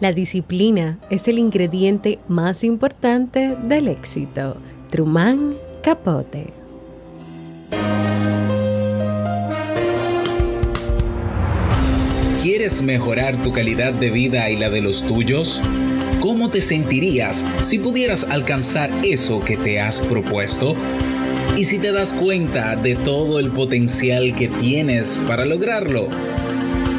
La disciplina es el ingrediente más importante del éxito. Truman Capote. ¿Quieres mejorar tu calidad de vida y la de los tuyos? ¿Cómo te sentirías si pudieras alcanzar eso que te has propuesto? ¿Y si te das cuenta de todo el potencial que tienes para lograrlo?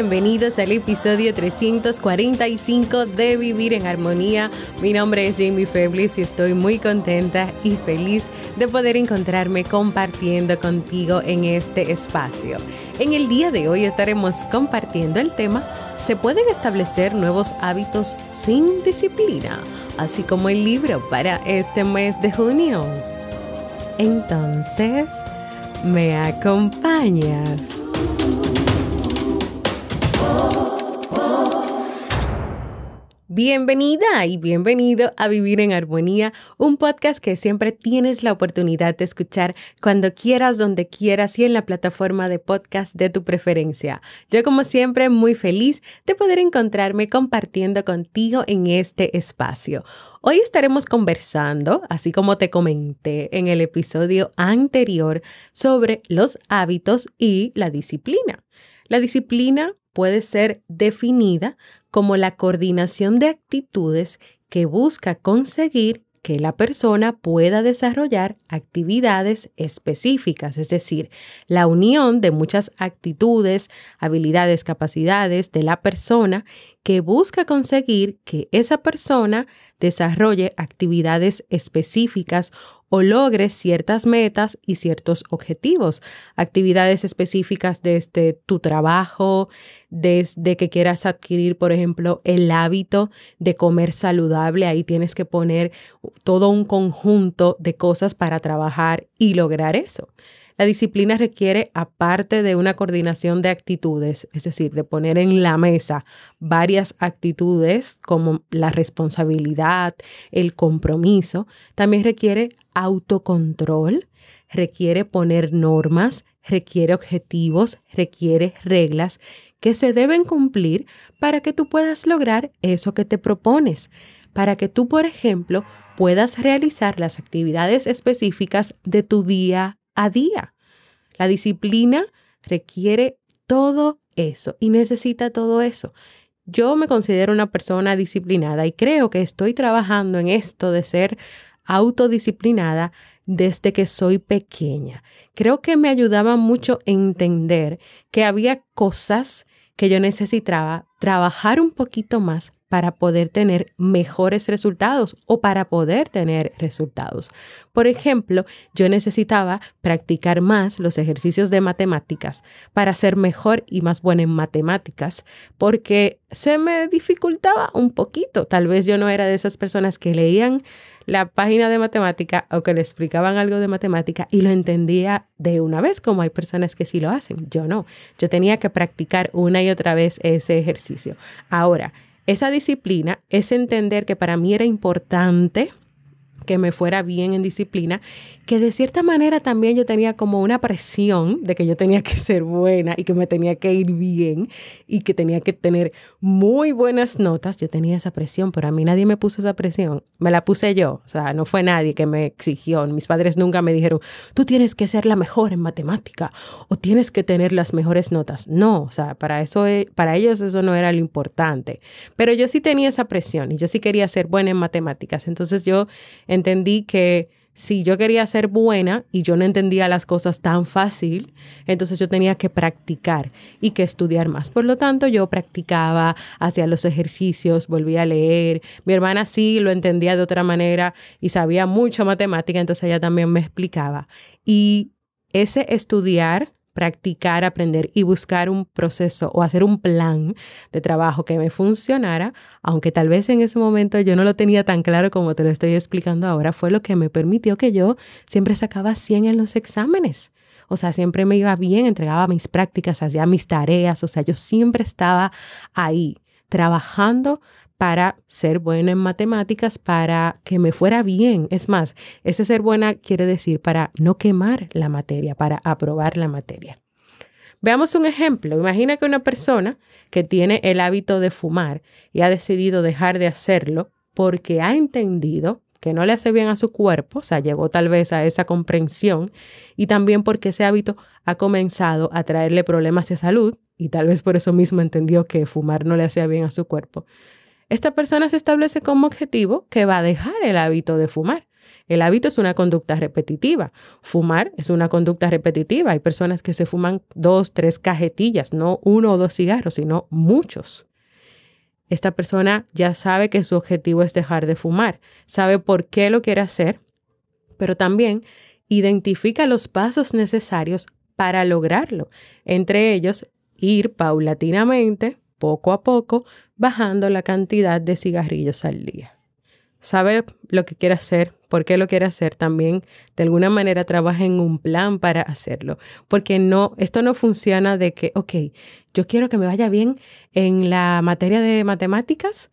Bienvenidos al episodio 345 de Vivir en Armonía. Mi nombre es Jamie Feblis y estoy muy contenta y feliz de poder encontrarme compartiendo contigo en este espacio. En el día de hoy estaremos compartiendo el tema ¿Se pueden establecer nuevos hábitos sin disciplina? Así como el libro para este mes de junio. Entonces, ¿me acompañas? Bienvenida y bienvenido a Vivir en Armonía, un podcast que siempre tienes la oportunidad de escuchar cuando quieras, donde quieras y en la plataforma de podcast de tu preferencia. Yo como siempre muy feliz de poder encontrarme compartiendo contigo en este espacio. Hoy estaremos conversando, así como te comenté en el episodio anterior, sobre los hábitos y la disciplina. La disciplina puede ser definida como la coordinación de actitudes que busca conseguir que la persona pueda desarrollar actividades específicas, es decir, la unión de muchas actitudes, habilidades, capacidades de la persona que busca conseguir que esa persona desarrolle actividades específicas o logre ciertas metas y ciertos objetivos, actividades específicas desde tu trabajo, desde que quieras adquirir, por ejemplo, el hábito de comer saludable, ahí tienes que poner todo un conjunto de cosas para trabajar y lograr eso. La disciplina requiere, aparte de una coordinación de actitudes, es decir, de poner en la mesa varias actitudes como la responsabilidad, el compromiso, también requiere autocontrol, requiere poner normas, requiere objetivos, requiere reglas que se deben cumplir para que tú puedas lograr eso que te propones, para que tú, por ejemplo, puedas realizar las actividades específicas de tu día a día. La disciplina requiere todo eso y necesita todo eso. Yo me considero una persona disciplinada y creo que estoy trabajando en esto de ser autodisciplinada desde que soy pequeña. Creo que me ayudaba mucho entender que había cosas que yo necesitaba trabajar un poquito más para poder tener mejores resultados o para poder tener resultados. Por ejemplo, yo necesitaba practicar más los ejercicios de matemáticas para ser mejor y más buena en matemáticas, porque se me dificultaba un poquito. Tal vez yo no era de esas personas que leían la página de matemática o que le explicaban algo de matemática y lo entendía de una vez, como hay personas que sí lo hacen. Yo no. Yo tenía que practicar una y otra vez ese ejercicio. Ahora, esa disciplina es entender que para mí era importante que me fuera bien en disciplina, que de cierta manera también yo tenía como una presión de que yo tenía que ser buena y que me tenía que ir bien y que tenía que tener muy buenas notas. Yo tenía esa presión, pero a mí nadie me puso esa presión. Me la puse yo. O sea, no fue nadie que me exigió. Mis padres nunca me dijeron, tú tienes que ser la mejor en matemática o tienes que tener las mejores notas. No, o sea, para eso, e, para ellos eso no era lo importante. Pero yo sí tenía esa presión y yo sí quería ser buena en matemáticas. Entonces yo entendí que si yo quería ser buena y yo no entendía las cosas tan fácil, entonces yo tenía que practicar y que estudiar más. Por lo tanto, yo practicaba, hacía los ejercicios, volvía a leer. Mi hermana sí lo entendía de otra manera y sabía mucho matemática, entonces ella también me explicaba. Y ese estudiar practicar, aprender y buscar un proceso o hacer un plan de trabajo que me funcionara, aunque tal vez en ese momento yo no lo tenía tan claro como te lo estoy explicando ahora, fue lo que me permitió que yo siempre sacaba 100 en los exámenes. O sea, siempre me iba bien, entregaba mis prácticas, hacía mis tareas, o sea, yo siempre estaba ahí trabajando para ser buena en matemáticas, para que me fuera bien. Es más, ese ser buena quiere decir para no quemar la materia, para aprobar la materia. Veamos un ejemplo. Imagina que una persona que tiene el hábito de fumar y ha decidido dejar de hacerlo porque ha entendido que no le hace bien a su cuerpo, o sea, llegó tal vez a esa comprensión, y también porque ese hábito ha comenzado a traerle problemas de salud, y tal vez por eso mismo entendió que fumar no le hacía bien a su cuerpo esta persona se establece como objetivo que va a dejar el hábito de fumar. El hábito es una conducta repetitiva. Fumar es una conducta repetitiva. Hay personas que se fuman dos, tres cajetillas, no uno o dos cigarros, sino muchos. Esta persona ya sabe que su objetivo es dejar de fumar, sabe por qué lo quiere hacer, pero también identifica los pasos necesarios para lograrlo. Entre ellos, ir paulatinamente poco a poco bajando la cantidad de cigarrillos al día. Saber lo que quiere hacer, por qué lo quiere hacer, también de alguna manera trabaja en un plan para hacerlo, porque no, esto no funciona de que, ok, yo quiero que me vaya bien en la materia de matemáticas,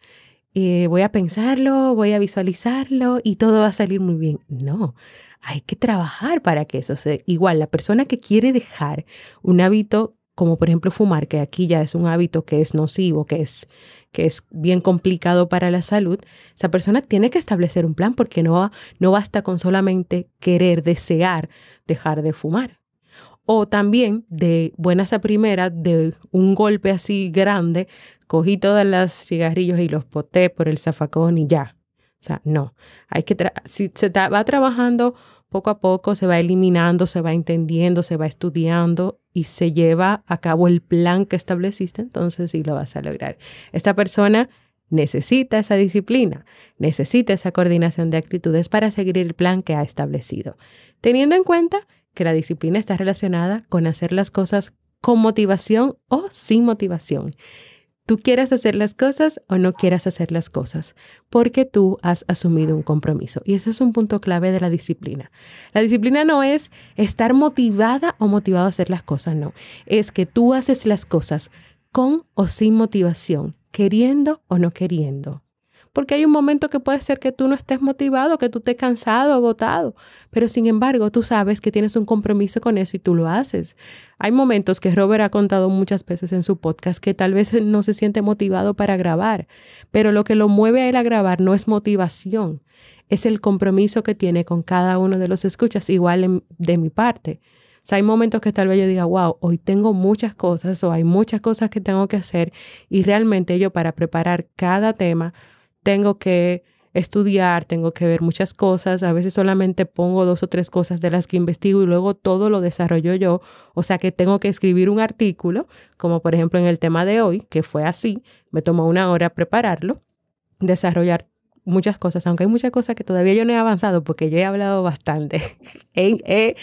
y voy a pensarlo, voy a visualizarlo y todo va a salir muy bien. No, hay que trabajar para que eso sea igual. La persona que quiere dejar un hábito como por ejemplo fumar, que aquí ya es un hábito que es nocivo, que es, que es bien complicado para la salud, esa persona tiene que establecer un plan porque no, no basta con solamente querer, desear dejar de fumar. O también de buenas a primeras, de un golpe así grande, cogí todas las cigarrillos y los poté por el zafacón y ya. O sea, no, hay que, si se va trabajando poco a poco se va eliminando, se va entendiendo, se va estudiando y se lleva a cabo el plan que estableciste, entonces sí lo vas a lograr. Esta persona necesita esa disciplina, necesita esa coordinación de actitudes para seguir el plan que ha establecido, teniendo en cuenta que la disciplina está relacionada con hacer las cosas con motivación o sin motivación tú quieras hacer las cosas o no quieras hacer las cosas, porque tú has asumido un compromiso. Y ese es un punto clave de la disciplina. La disciplina no es estar motivada o motivado a hacer las cosas, no. Es que tú haces las cosas con o sin motivación, queriendo o no queriendo porque hay un momento que puede ser que tú no estés motivado, que tú estés cansado, agotado, pero sin embargo tú sabes que tienes un compromiso con eso y tú lo haces. Hay momentos que Robert ha contado muchas veces en su podcast que tal vez no se siente motivado para grabar, pero lo que lo mueve a él a grabar no es motivación, es el compromiso que tiene con cada uno de los escuchas, igual de mi parte. O sea, hay momentos que tal vez yo diga, wow, hoy tengo muchas cosas o hay muchas cosas que tengo que hacer y realmente yo para preparar cada tema tengo que estudiar, tengo que ver muchas cosas, a veces solamente pongo dos o tres cosas de las que investigo y luego todo lo desarrollo yo, o sea que tengo que escribir un artículo, como por ejemplo en el tema de hoy, que fue así, me tomó una hora prepararlo, desarrollar muchas cosas, aunque hay muchas cosas que todavía yo no he avanzado porque yo he hablado bastante, he,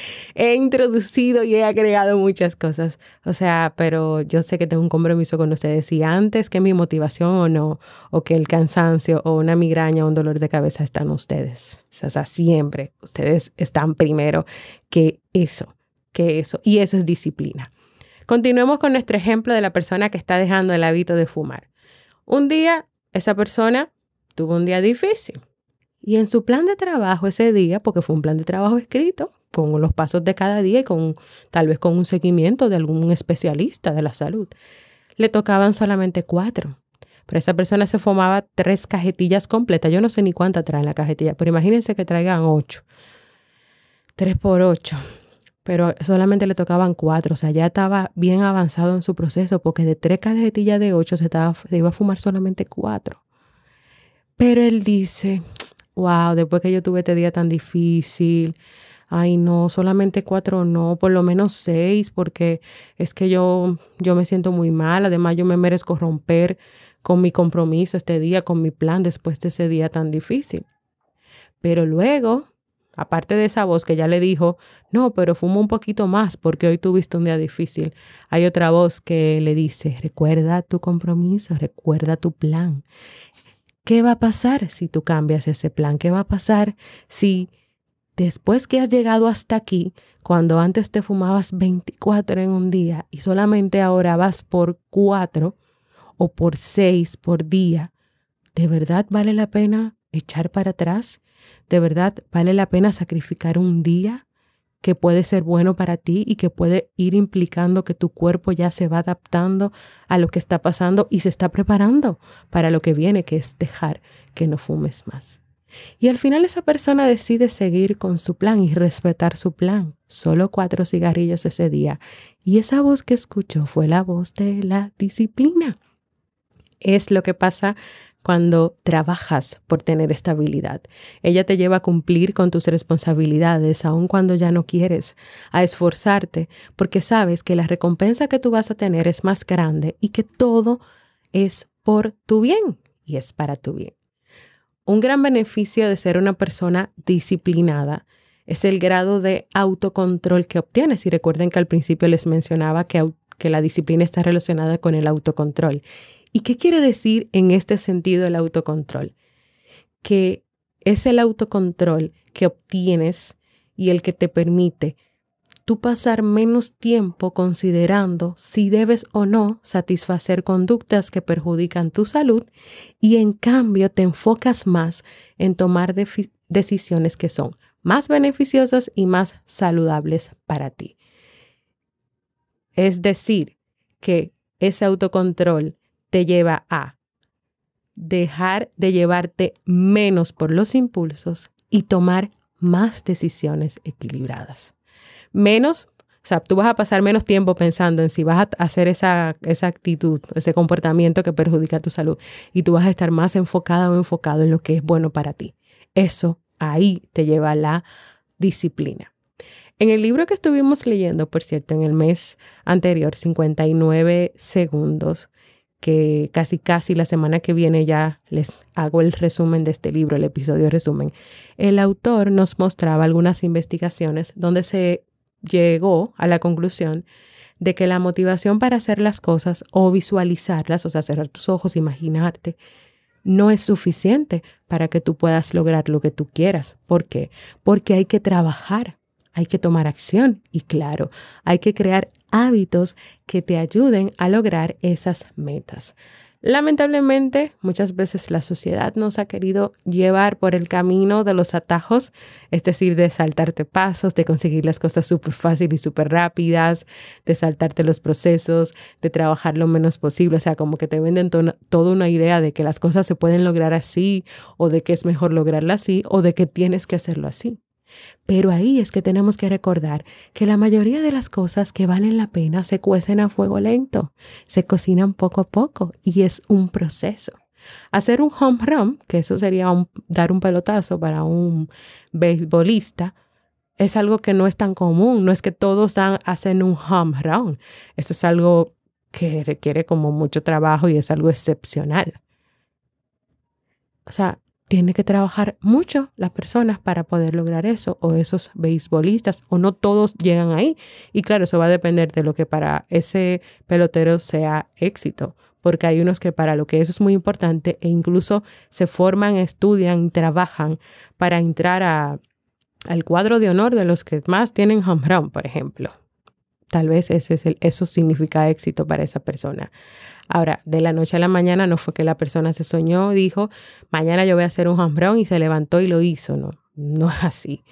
introducido y he agregado muchas cosas, o sea, pero yo sé que tengo un compromiso con ustedes y antes que mi motivación o no, o que el cansancio o una migraña o un dolor de cabeza están ustedes, o sea, siempre ustedes están primero que eso, que eso, y eso es disciplina. Continuemos con nuestro ejemplo de la persona que está dejando el hábito de fumar. Un día, esa persona tuvo un día difícil. Y en su plan de trabajo ese día, porque fue un plan de trabajo escrito, con los pasos de cada día y con tal vez con un seguimiento de algún especialista de la salud, le tocaban solamente cuatro. Pero esa persona se fumaba tres cajetillas completas. Yo no sé ni cuántas traen la cajetilla, pero imagínense que traigan ocho. Tres por ocho. Pero solamente le tocaban cuatro. O sea, ya estaba bien avanzado en su proceso porque de tres cajetillas de ocho se, estaba, se iba a fumar solamente cuatro. Pero él dice, wow, después que yo tuve este día tan difícil, ay no, solamente cuatro no, por lo menos seis, porque es que yo, yo me siento muy mal, además yo me merezco romper con mi compromiso este día, con mi plan después de ese día tan difícil. Pero luego, aparte de esa voz que ya le dijo, no, pero fumo un poquito más porque hoy tuviste un día difícil, hay otra voz que le dice, recuerda tu compromiso, recuerda tu plan. ¿Qué va a pasar si tú cambias ese plan? ¿Qué va a pasar si después que has llegado hasta aquí, cuando antes te fumabas 24 en un día y solamente ahora vas por 4 o por 6 por día, ¿de verdad vale la pena echar para atrás? ¿De verdad vale la pena sacrificar un día que puede ser bueno para ti y que puede ir implicando que tu cuerpo ya se va adaptando a lo que está pasando y se está preparando para lo que viene, que es dejar que no fumes más? Y al final esa persona decide seguir con su plan y respetar su plan. Solo cuatro cigarrillos ese día. Y esa voz que escuchó fue la voz de la disciplina. Es lo que pasa cuando trabajas por tener estabilidad. Ella te lleva a cumplir con tus responsabilidades, aun cuando ya no quieres, a esforzarte, porque sabes que la recompensa que tú vas a tener es más grande y que todo es por tu bien y es para tu bien. Un gran beneficio de ser una persona disciplinada es el grado de autocontrol que obtienes. Y recuerden que al principio les mencionaba que, que la disciplina está relacionada con el autocontrol. ¿Y qué quiere decir en este sentido el autocontrol? Que es el autocontrol que obtienes y el que te permite tú pasar menos tiempo considerando si debes o no satisfacer conductas que perjudican tu salud y en cambio te enfocas más en tomar decisiones que son más beneficiosas y más saludables para ti. Es decir, que ese autocontrol te lleva a dejar de llevarte menos por los impulsos y tomar más decisiones equilibradas menos, o sea, tú vas a pasar menos tiempo pensando en si vas a hacer esa, esa actitud, ese comportamiento que perjudica tu salud y tú vas a estar más enfocada o enfocado en lo que es bueno para ti. Eso ahí te lleva a la disciplina. En el libro que estuvimos leyendo, por cierto, en el mes anterior, 59 segundos, que casi casi la semana que viene ya les hago el resumen de este libro, el episodio resumen, el autor nos mostraba algunas investigaciones donde se llegó a la conclusión de que la motivación para hacer las cosas o visualizarlas, o sea, cerrar tus ojos, imaginarte, no es suficiente para que tú puedas lograr lo que tú quieras. ¿Por qué? Porque hay que trabajar, hay que tomar acción y claro, hay que crear hábitos que te ayuden a lograr esas metas. Lamentablemente, muchas veces la sociedad nos ha querido llevar por el camino de los atajos, es decir, de saltarte pasos, de conseguir las cosas súper fácil y súper rápidas, de saltarte los procesos, de trabajar lo menos posible. O sea, como que te venden toda una idea de que las cosas se pueden lograr así, o de que es mejor lograrla así, o de que tienes que hacerlo así. Pero ahí es que tenemos que recordar que la mayoría de las cosas que valen la pena se cuecen a fuego lento, se cocinan poco a poco y es un proceso. Hacer un home run, que eso sería dar un pelotazo para un beisbolista, es algo que no es tan común, no es que todos dan, hacen un home run, eso es algo que requiere como mucho trabajo y es algo excepcional. O sea, tiene que trabajar mucho las personas para poder lograr eso, o esos beisbolistas, o no todos llegan ahí. Y claro, eso va a depender de lo que para ese pelotero sea éxito, porque hay unos que para lo que eso es muy importante e incluso se forman, estudian, trabajan para entrar a, al cuadro de honor de los que más tienen home run, por ejemplo. Tal vez ese es el, eso significa éxito para esa persona. Ahora, de la noche a la mañana no fue que la persona se soñó, dijo, mañana yo voy a hacer un home y se levantó y lo hizo. No, no es así.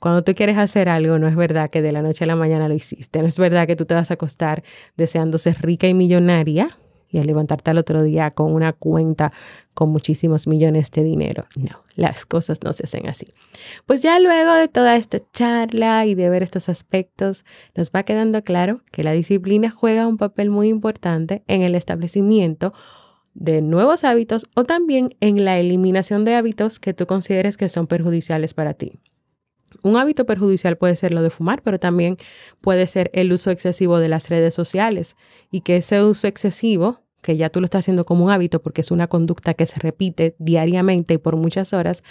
Cuando tú quieres hacer algo, no es verdad que de la noche a la mañana lo hiciste. No es verdad que tú te vas a acostar deseando ser rica y millonaria y al levantarte al otro día con una cuenta con muchísimos millones de dinero. No, las cosas no se hacen así. Pues ya luego de toda esta charla y de ver estos aspectos, nos va quedando claro que la disciplina juega un papel muy importante en el establecimiento de nuevos hábitos o también en la eliminación de hábitos que tú consideres que son perjudiciales para ti. Un hábito perjudicial puede ser lo de fumar, pero también puede ser el uso excesivo de las redes sociales y que ese uso excesivo, que ya tú lo estás haciendo como un hábito porque es una conducta que se repite diariamente y por muchas horas,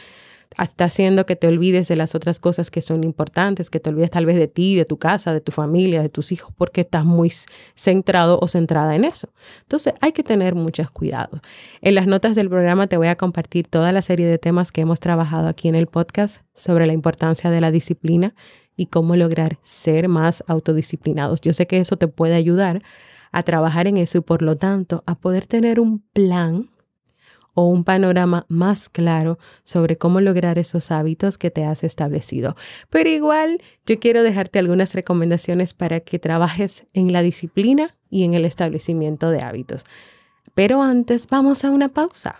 está haciendo que te olvides de las otras cosas que son importantes, que te olvides tal vez de ti, de tu casa, de tu familia, de tus hijos, porque estás muy centrado o centrada en eso. Entonces hay que tener muchos cuidados. En las notas del programa te voy a compartir toda la serie de temas que hemos trabajado aquí en el podcast sobre la importancia de la disciplina y cómo lograr ser más autodisciplinados. Yo sé que eso te puede ayudar a trabajar en eso y por lo tanto a poder tener un plan o un panorama más claro sobre cómo lograr esos hábitos que te has establecido. Pero igual yo quiero dejarte algunas recomendaciones para que trabajes en la disciplina y en el establecimiento de hábitos. Pero antes vamos a una pausa.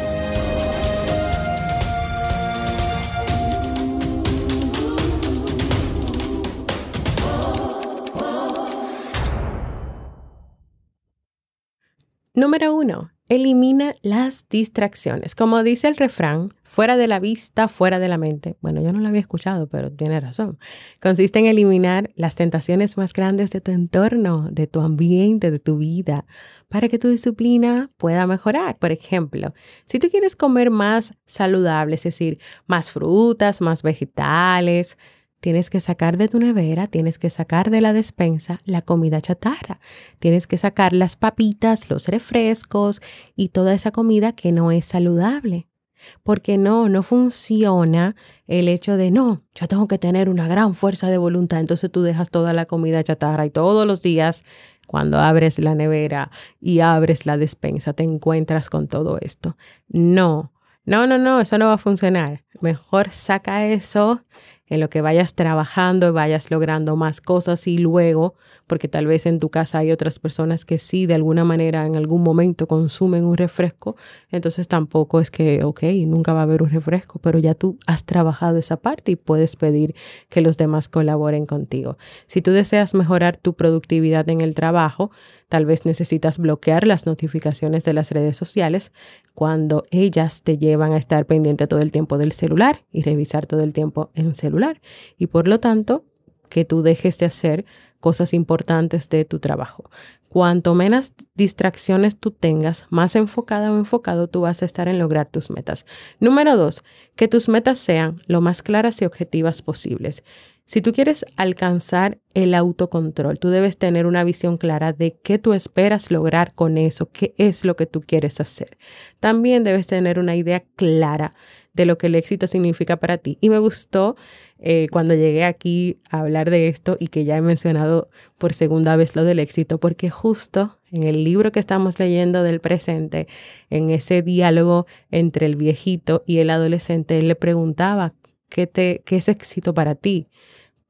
Número 1. Elimina las distracciones. Como dice el refrán, fuera de la vista, fuera de la mente. Bueno, yo no lo había escuchado, pero tiene razón. Consiste en eliminar las tentaciones más grandes de tu entorno, de tu ambiente, de tu vida, para que tu disciplina pueda mejorar. Por ejemplo, si tú quieres comer más saludable, es decir, más frutas, más vegetales, Tienes que sacar de tu nevera, tienes que sacar de la despensa la comida chatarra. Tienes que sacar las papitas, los refrescos y toda esa comida que no es saludable. Porque no, no funciona el hecho de, no, yo tengo que tener una gran fuerza de voluntad. Entonces tú dejas toda la comida chatarra y todos los días, cuando abres la nevera y abres la despensa, te encuentras con todo esto. No, no, no, no, eso no va a funcionar. Mejor saca eso en lo que vayas trabajando y vayas logrando más cosas y luego, porque tal vez en tu casa hay otras personas que sí, de alguna manera, en algún momento consumen un refresco, entonces tampoco es que, ok, nunca va a haber un refresco, pero ya tú has trabajado esa parte y puedes pedir que los demás colaboren contigo. Si tú deseas mejorar tu productividad en el trabajo, Tal vez necesitas bloquear las notificaciones de las redes sociales cuando ellas te llevan a estar pendiente todo el tiempo del celular y revisar todo el tiempo en celular. Y por lo tanto, que tú dejes de hacer cosas importantes de tu trabajo. Cuanto menos distracciones tú tengas, más enfocada o enfocado tú vas a estar en lograr tus metas. Número dos, que tus metas sean lo más claras y objetivas posibles. Si tú quieres alcanzar el autocontrol, tú debes tener una visión clara de qué tú esperas lograr con eso, qué es lo que tú quieres hacer. También debes tener una idea clara de lo que el éxito significa para ti. Y me gustó eh, cuando llegué aquí a hablar de esto y que ya he mencionado por segunda vez lo del éxito, porque justo en el libro que estamos leyendo del presente, en ese diálogo entre el viejito y el adolescente, él le preguntaba, ¿qué, te, qué es éxito para ti?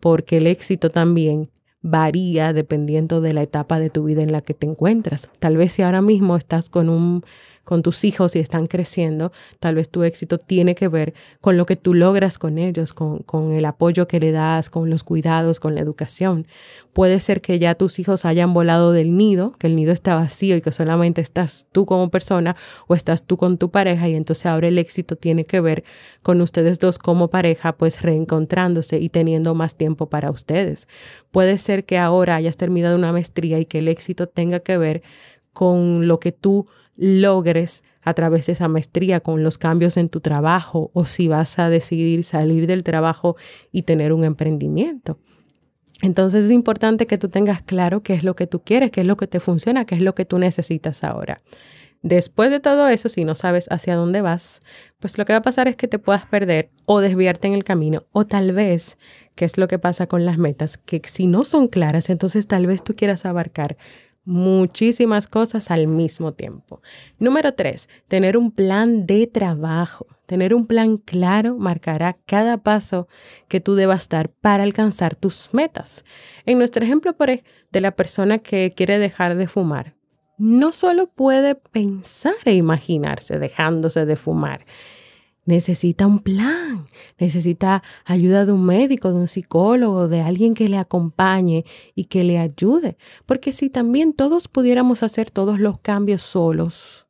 Porque el éxito también varía dependiendo de la etapa de tu vida en la que te encuentras. Tal vez si ahora mismo estás con un con tus hijos y están creciendo, tal vez tu éxito tiene que ver con lo que tú logras con ellos, con, con el apoyo que le das, con los cuidados, con la educación. Puede ser que ya tus hijos hayan volado del nido, que el nido está vacío y que solamente estás tú como persona o estás tú con tu pareja y entonces ahora el éxito tiene que ver con ustedes dos como pareja, pues reencontrándose y teniendo más tiempo para ustedes. Puede ser que ahora hayas terminado una maestría y que el éxito tenga que ver con lo que tú logres a través de esa maestría con los cambios en tu trabajo o si vas a decidir salir del trabajo y tener un emprendimiento. Entonces es importante que tú tengas claro qué es lo que tú quieres, qué es lo que te funciona, qué es lo que tú necesitas ahora. Después de todo eso, si no sabes hacia dónde vas, pues lo que va a pasar es que te puedas perder o desviarte en el camino o tal vez, que es lo que pasa con las metas, que si no son claras, entonces tal vez tú quieras abarcar muchísimas cosas al mismo tiempo. Número tres, tener un plan de trabajo. Tener un plan claro marcará cada paso que tú debas dar para alcanzar tus metas. En nuestro ejemplo por de la persona que quiere dejar de fumar, no solo puede pensar e imaginarse dejándose de fumar, necesita un plan, necesita ayuda de un médico, de un psicólogo, de alguien que le acompañe y que le ayude. Porque si también todos pudiéramos hacer todos los cambios solos,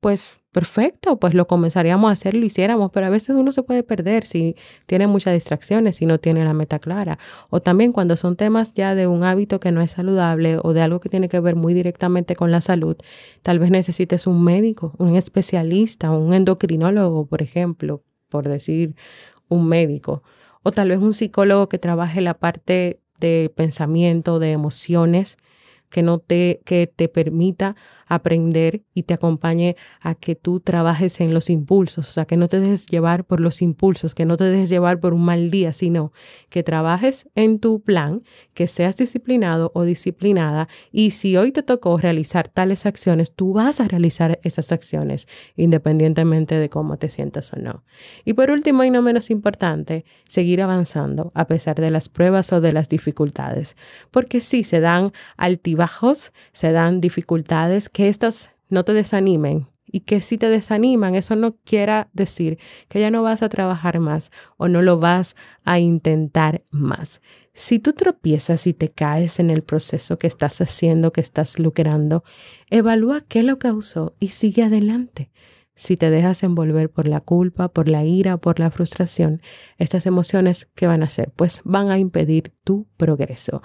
pues perfecto, pues lo comenzaríamos a hacer, lo hiciéramos, pero a veces uno se puede perder si tiene muchas distracciones, si no tiene la meta clara. O también cuando son temas ya de un hábito que no es saludable o de algo que tiene que ver muy directamente con la salud, tal vez necesites un médico, un especialista, un endocrinólogo, por ejemplo, por decir un médico. O tal vez un psicólogo que trabaje la parte de pensamiento, de emociones, que no te, que te permita aprender y te acompañe a que tú trabajes en los impulsos, o sea, que no te dejes llevar por los impulsos, que no te dejes llevar por un mal día, sino que trabajes en tu plan, que seas disciplinado o disciplinada y si hoy te tocó realizar tales acciones, tú vas a realizar esas acciones independientemente de cómo te sientas o no. Y por último y no menos importante, seguir avanzando a pesar de las pruebas o de las dificultades, porque sí se dan altibajos, se dan dificultades que estas no te desanimen y que si te desaniman, eso no quiera decir que ya no vas a trabajar más o no lo vas a intentar más. Si tú tropiezas y te caes en el proceso que estás haciendo, que estás lucrando, evalúa qué lo causó y sigue adelante. Si te dejas envolver por la culpa, por la ira, por la frustración, estas emociones, ¿qué van a hacer? Pues van a impedir tu progreso.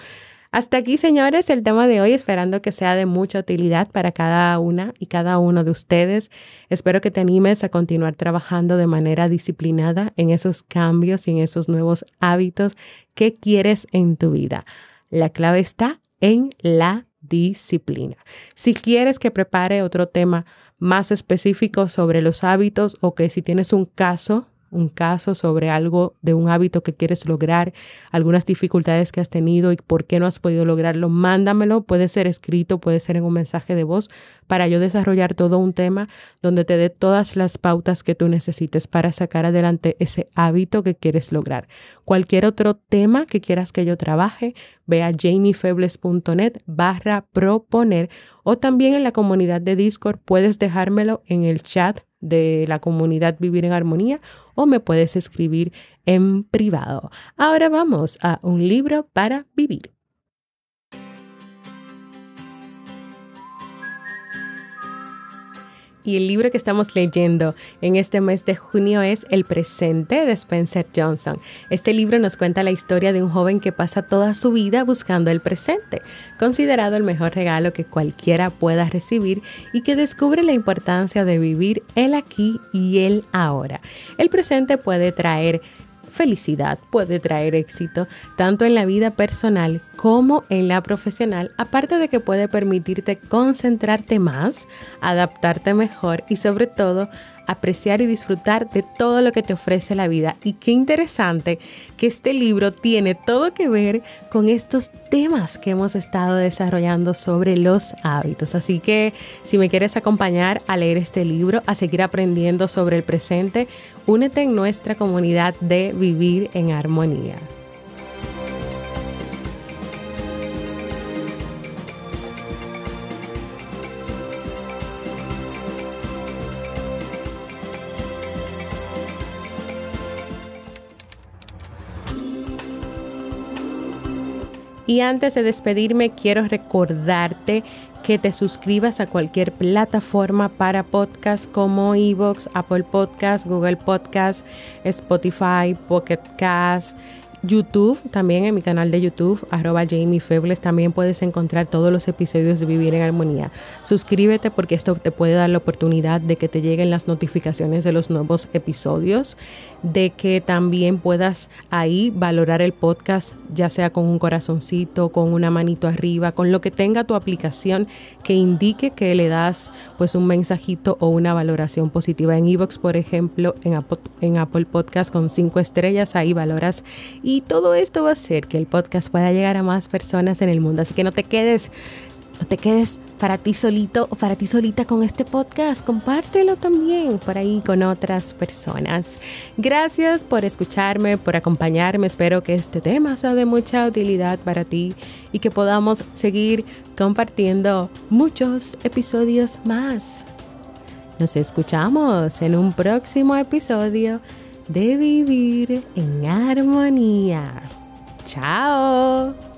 Hasta aquí, señores, el tema de hoy, esperando que sea de mucha utilidad para cada una y cada uno de ustedes. Espero que te animes a continuar trabajando de manera disciplinada en esos cambios y en esos nuevos hábitos que quieres en tu vida. La clave está en la disciplina. Si quieres que prepare otro tema más específico sobre los hábitos o que si tienes un caso un caso sobre algo de un hábito que quieres lograr, algunas dificultades que has tenido y por qué no has podido lograrlo, mándamelo. Puede ser escrito, puede ser en un mensaje de voz para yo desarrollar todo un tema donde te dé todas las pautas que tú necesites para sacar adelante ese hábito que quieres lograr. Cualquier otro tema que quieras que yo trabaje, ve a jamiefebles.net barra proponer o también en la comunidad de Discord puedes dejármelo en el chat de la comunidad Vivir en Armonía o me puedes escribir en privado. Ahora vamos a un libro para vivir. Y el libro que estamos leyendo en este mes de junio es El presente de Spencer Johnson. Este libro nos cuenta la historia de un joven que pasa toda su vida buscando el presente, considerado el mejor regalo que cualquiera pueda recibir y que descubre la importancia de vivir el aquí y el ahora. El presente puede traer felicidad, puede traer éxito tanto en la vida personal como en la profesional, aparte de que puede permitirte concentrarte más, adaptarte mejor y sobre todo apreciar y disfrutar de todo lo que te ofrece la vida. Y qué interesante que este libro tiene todo que ver con estos temas que hemos estado desarrollando sobre los hábitos. Así que si me quieres acompañar a leer este libro, a seguir aprendiendo sobre el presente, únete en nuestra comunidad de Vivir en Armonía. Y antes de despedirme, quiero recordarte que te suscribas a cualquier plataforma para podcast como Evox, Apple Podcast, Google Podcast, Spotify, Pocket Cast YouTube, también en mi canal de YouTube, arroba Jamie Febles, también puedes encontrar todos los episodios de Vivir en Armonía. Suscríbete porque esto te puede dar la oportunidad de que te lleguen las notificaciones de los nuevos episodios, de que también puedas ahí valorar el podcast, ya sea con un corazoncito, con una manito arriba, con lo que tenga tu aplicación que indique que le das pues un mensajito o una valoración positiva. En Evox, por ejemplo, en Apple, Podcast con cinco estrellas, ahí valoras y todo esto va a hacer que el podcast pueda llegar a más personas en el mundo. Así que no te quedes No te quedes para ti solito o para ti solita con este podcast. Compártelo también por ahí con otras personas. Gracias por escucharme, por acompañarme. Espero que este tema sea de mucha utilidad para ti y que podamos seguir compartiendo muchos episodios más. Nos escuchamos en un próximo episodio de Vivir en Armonía. Chao.